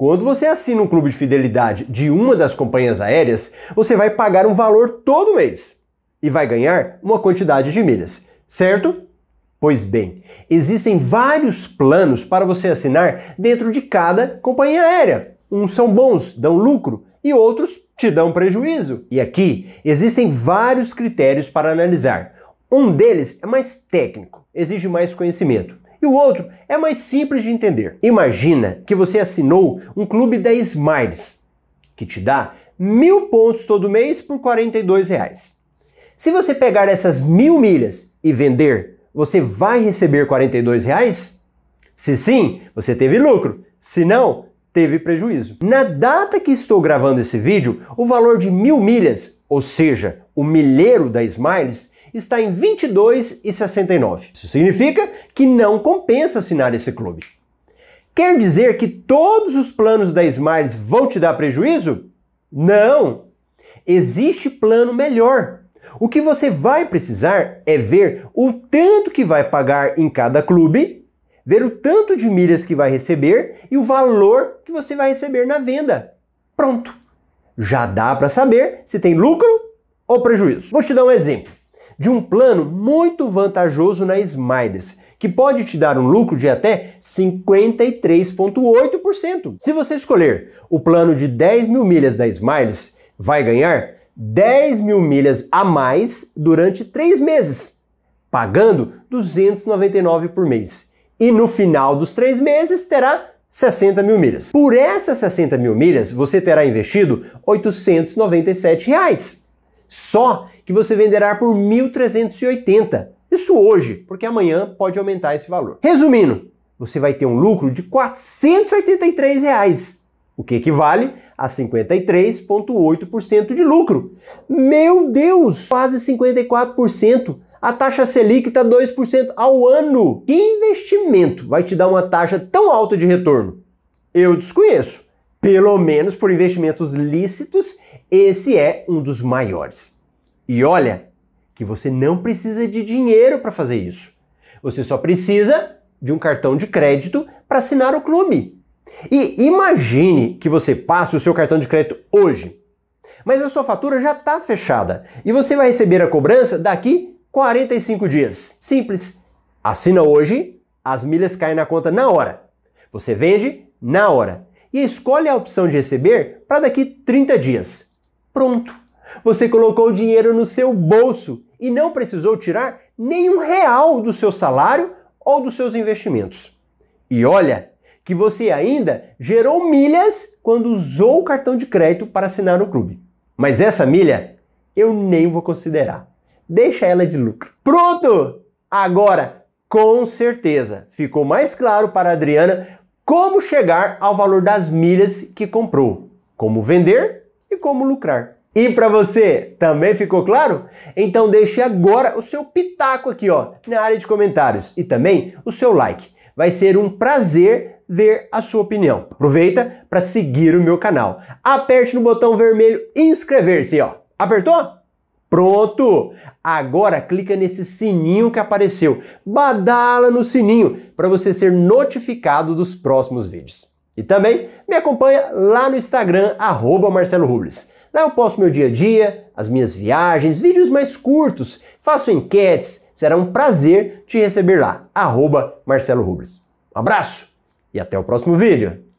Quando você assina um clube de fidelidade de uma das companhias aéreas, você vai pagar um valor todo mês e vai ganhar uma quantidade de milhas, certo? Pois bem, existem vários planos para você assinar dentro de cada companhia aérea. Uns são bons, dão lucro, e outros te dão prejuízo. E aqui existem vários critérios para analisar. Um deles é mais técnico, exige mais conhecimento. E o outro é mais simples de entender. Imagina que você assinou um clube da Smiles, que te dá mil pontos todo mês por 42 reais. Se você pegar essas mil milhas e vender, você vai receber 42 reais? Se sim, você teve lucro. Se não, teve prejuízo. Na data que estou gravando esse vídeo, o valor de mil milhas, ou seja, o milheiro da Smiles, está em 22,69. Isso significa que não compensa assinar esse clube. Quer dizer que todos os planos da Smiles vão te dar prejuízo? Não! Existe plano melhor. O que você vai precisar é ver o tanto que vai pagar em cada clube, ver o tanto de milhas que vai receber e o valor que você vai receber na venda. Pronto! Já dá para saber se tem lucro ou prejuízo. Vou te dar um exemplo de um plano muito vantajoso na Smiles, que pode te dar um lucro de até 53,8%. Se você escolher o plano de 10 mil milhas da Smiles, vai ganhar 10 mil milhas a mais durante 3 meses, pagando 299 por mês. E no final dos 3 meses terá 60 mil milhas. Por essas 60 mil milhas, você terá investido 897 reais. Só que você venderá por 1.380. Isso hoje, porque amanhã pode aumentar esse valor. Resumindo, você vai ter um lucro de 483 reais, o que equivale a 53,8% de lucro. Meu Deus, quase 54%. A taxa Selic está 2% ao ano. Que investimento vai te dar uma taxa tão alta de retorno? Eu desconheço. Pelo menos por investimentos lícitos esse é um dos maiores. E olha que você não precisa de dinheiro para fazer isso. Você só precisa de um cartão de crédito para assinar o clube. E imagine que você passe o seu cartão de crédito hoje, mas a sua fatura já está fechada e você vai receber a cobrança daqui 45 dias. Simples. Assina hoje, as milhas caem na conta na hora. Você vende na hora e escolhe a opção de receber para daqui 30 dias. Pronto! Você colocou o dinheiro no seu bolso e não precisou tirar nenhum real do seu salário ou dos seus investimentos. E olha que você ainda gerou milhas quando usou o cartão de crédito para assinar o clube. Mas essa milha eu nem vou considerar. Deixa ela de lucro. Pronto! Agora, com certeza, ficou mais claro para a Adriana como chegar ao valor das milhas que comprou, como vender e como lucrar. E para você, também ficou claro? Então deixe agora o seu pitaco aqui, ó, na área de comentários e também o seu like. Vai ser um prazer ver a sua opinião. Aproveita para seguir o meu canal. Aperte no botão vermelho inscrever-se, ó. Apertou? Pronto! Agora clica nesse sininho que apareceu. Badala no sininho para você ser notificado dos próximos vídeos. E também me acompanha lá no Instagram, arroba Marcelo Rubles. Lá eu posto meu dia a dia, as minhas viagens, vídeos mais curtos, faço enquetes. Será um prazer te receber lá, arroba Marcelo Rubles. Um abraço e até o próximo vídeo.